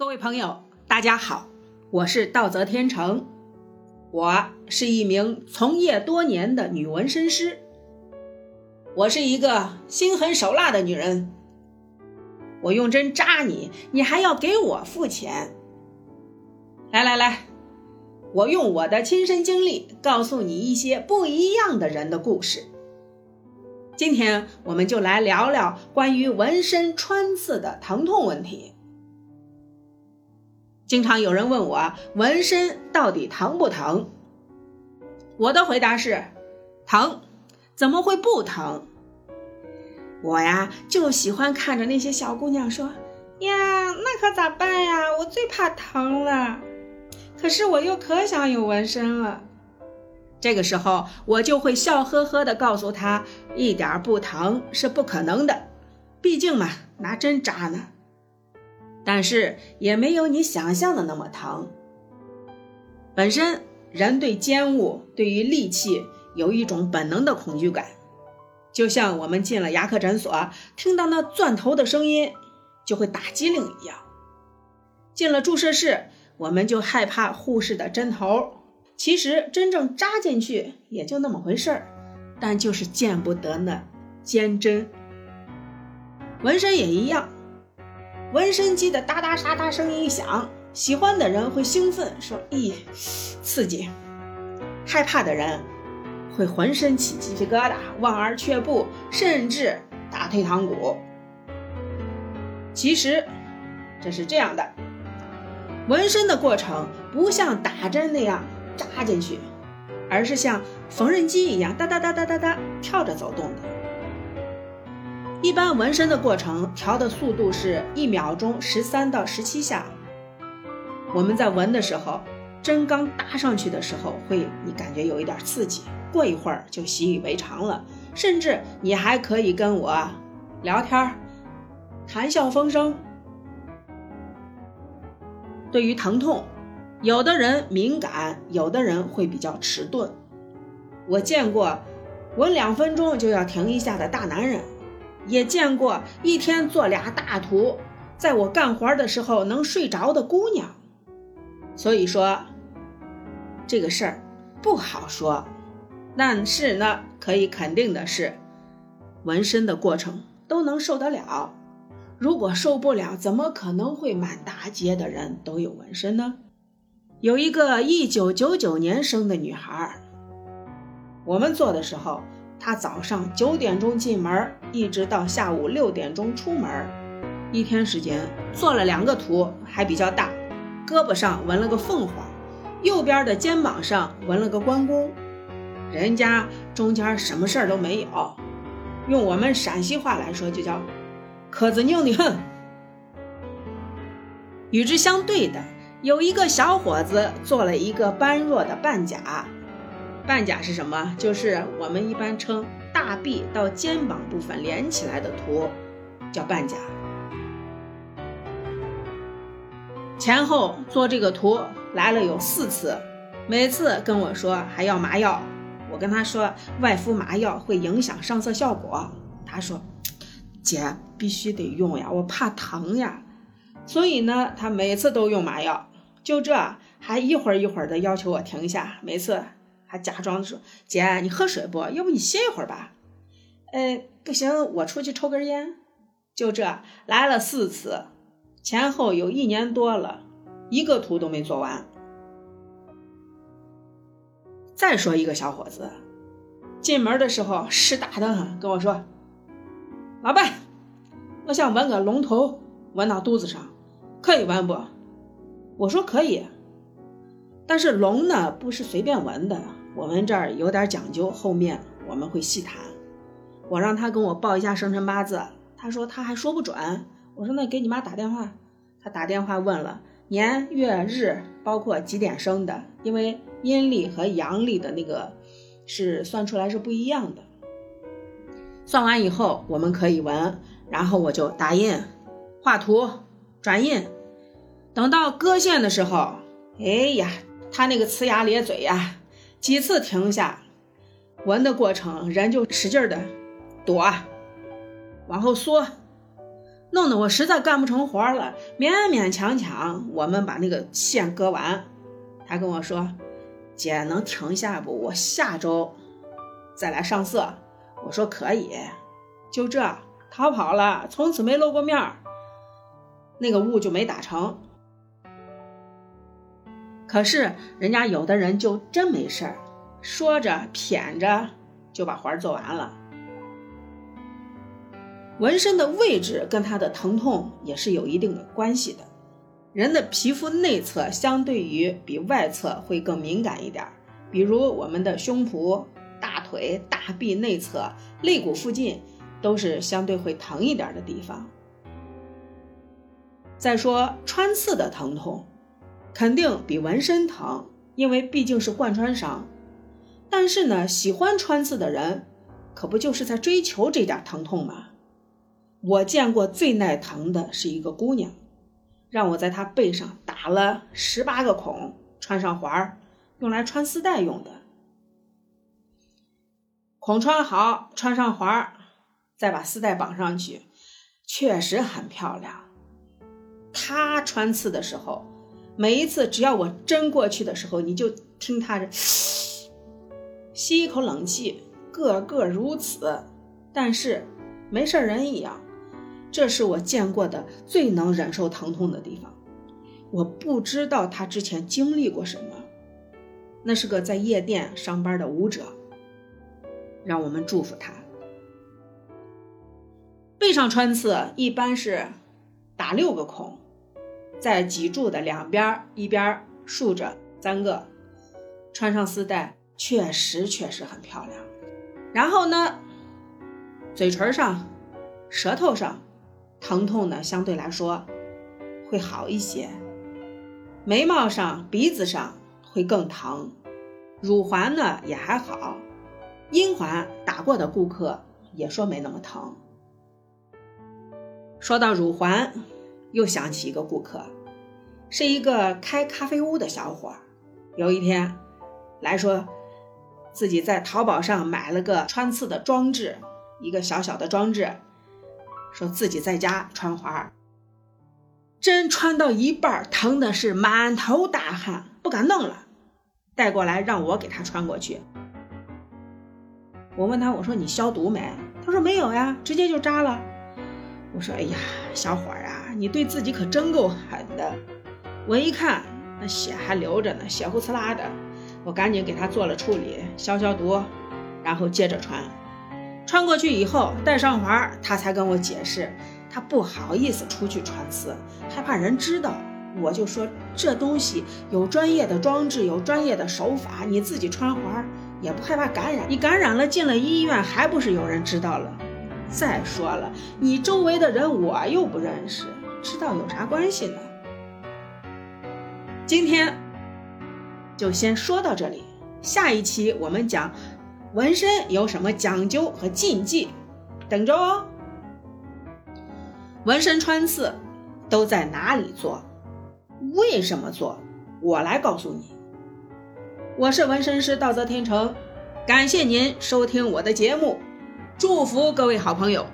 各位朋友，大家好，我是道泽天成，我是一名从业多年的女纹身师，我是一个心狠手辣的女人，我用针扎你，你还要给我付钱。来来来，我用我的亲身经历告诉你一些不一样的人的故事。今天我们就来聊聊关于纹身穿刺的疼痛问题。经常有人问我纹身到底疼不疼？我的回答是：疼，怎么会不疼？我呀就喜欢看着那些小姑娘说：“呀，那可咋办呀？我最怕疼了。可是我又可想有纹身了。”这个时候我就会笑呵呵地告诉她：“一点不疼是不可能的，毕竟嘛，拿针扎呢。”但是也没有你想象的那么疼。本身人对尖物、对于利器有一种本能的恐惧感，就像我们进了牙科诊所，听到那钻头的声音就会打激灵一样；进了注射室，我们就害怕护士的针头。其实真正扎进去也就那么回事儿，但就是见不得那尖针。纹身也一样。纹身机的哒哒沙哒声音一响，喜欢的人会兴奋，说：“咦，刺激！”害怕的人会浑身起鸡皮疙瘩，望而却步，甚至打退堂鼓。其实这是这样的，纹身的过程不像打针那样扎进去，而是像缝纫机一样哒哒哒哒哒哒跳着走动的。一般纹身的过程调的速度是一秒钟十三到十七下。我们在纹的时候，针刚搭上去的时候，会你感觉有一点刺激，过一会儿就习以为常了，甚至你还可以跟我聊天，谈笑风生。对于疼痛，有的人敏感，有的人会比较迟钝。我见过纹两分钟就要停一下的大男人。也见过一天做俩大图，在我干活的时候能睡着的姑娘，所以说这个事儿不好说。但是呢，可以肯定的是，纹身的过程都能受得了。如果受不了，怎么可能会满大街的人都有纹身呢？有一个一九九九年生的女孩，我们做的时候。他早上九点钟进门，一直到下午六点钟出门，一天时间做了两个图，还比较大。胳膊上纹了个凤凰，右边的肩膀上纹了个关公。人家中间什么事儿都没有，用我们陕西话来说就叫“壳子拧的很”。与之相对的，有一个小伙子做了一个般若的半甲。半甲是什么？就是我们一般称大臂到肩膀部分连起来的图，叫半甲。前后做这个图来了有四次，每次跟我说还要麻药，我跟他说外敷麻药会影响上色效果，他说姐必须得用呀，我怕疼呀，所以呢他每次都用麻药，就这还一会儿一会儿的要求我停下，每次。还假装说：“姐，你喝水不？要不你歇一会儿吧。”哎，不行，我出去抽根烟。就这来了四次，前后有一年多了，一个图都没做完。再说一个小伙子，进门的时候湿大的很，跟我说：“老板，我想纹个龙头，纹到肚子上，可以纹不？”我说：“可以。”但是龙呢，不是随便纹的。我们这儿有点讲究，后面我们会细谈。我让他跟我报一下生辰八字，他说他还说不准。我说那给你妈打电话。他打电话问了年月日，包括几点生的，因为阴历和阳历的那个是算出来是不一样的。算完以后我们可以纹，然后我就打印、画图、转印。等到割线的时候，哎呀，他那个呲牙咧嘴呀！几次停下，纹的过程，人就使劲的躲，往后缩，弄得我实在干不成活了，勉勉强强我们把那个线割完。他跟我说：“姐能停下不？我下周再来上色。”我说：“可以。”就这，逃跑了，从此没露过面。那个雾就没打成。可是人家有的人就真没事儿，说着谝着就把活儿做完了。纹身的位置跟它的疼痛也是有一定的关系的。人的皮肤内侧相对于比外侧会更敏感一点，比如我们的胸脯、大腿、大臂内侧、肋骨附近都是相对会疼一点的地方。再说穿刺的疼痛，肯定比纹身疼，因为毕竟是贯穿伤。但是呢，喜欢穿刺的人，可不就是在追求这点疼痛吗？我见过最耐疼的是一个姑娘，让我在她背上打了十八个孔，穿上环儿，用来穿丝带用的。孔穿好，穿上环儿，再把丝带绑上去，确实很漂亮。她穿刺的时候，每一次只要我针过去的时候，你就听他这 吸一口冷气，个个如此，但是没事人一样。这是我见过的最能忍受疼痛的地方。我不知道他之前经历过什么。那是个在夜店上班的舞者。让我们祝福他。背上穿刺一般是打六个孔，在脊柱的两边一边竖着三个，穿上丝带，确实确实很漂亮。然后呢，嘴唇上、舌头上。疼痛呢，相对来说会好一些。眉毛上、鼻子上会更疼，乳环呢也还好，阴环打过的顾客也说没那么疼。说到乳环，又想起一个顾客，是一个开咖啡屋的小伙。有一天来说，自己在淘宝上买了个穿刺的装置，一个小小的装置。说自己在家穿环，针穿到一半，疼的是满头大汗，不敢弄了，带过来让我给他穿过去。我问他，我说你消毒没？他说没有呀，直接就扎了。我说，哎呀，小伙儿啊，你对自己可真够狠的。我一看，那血还流着呢，血呼呲啦的，我赶紧给他做了处理，消消毒，然后接着穿。穿过去以后，戴上环，他才跟我解释，他不好意思出去穿刺，害怕人知道。我就说这东西有专业的装置，有专业的手法，你自己穿环也不害怕感染。你感染了进了医院，还不是有人知道了？再说了，你周围的人我又不认识，知道有啥关系呢？今天就先说到这里，下一期我们讲。纹身有什么讲究和禁忌？等着哦。纹身穿刺都在哪里做？为什么做？我来告诉你。我是纹身师道泽天成，感谢您收听我的节目，祝福各位好朋友。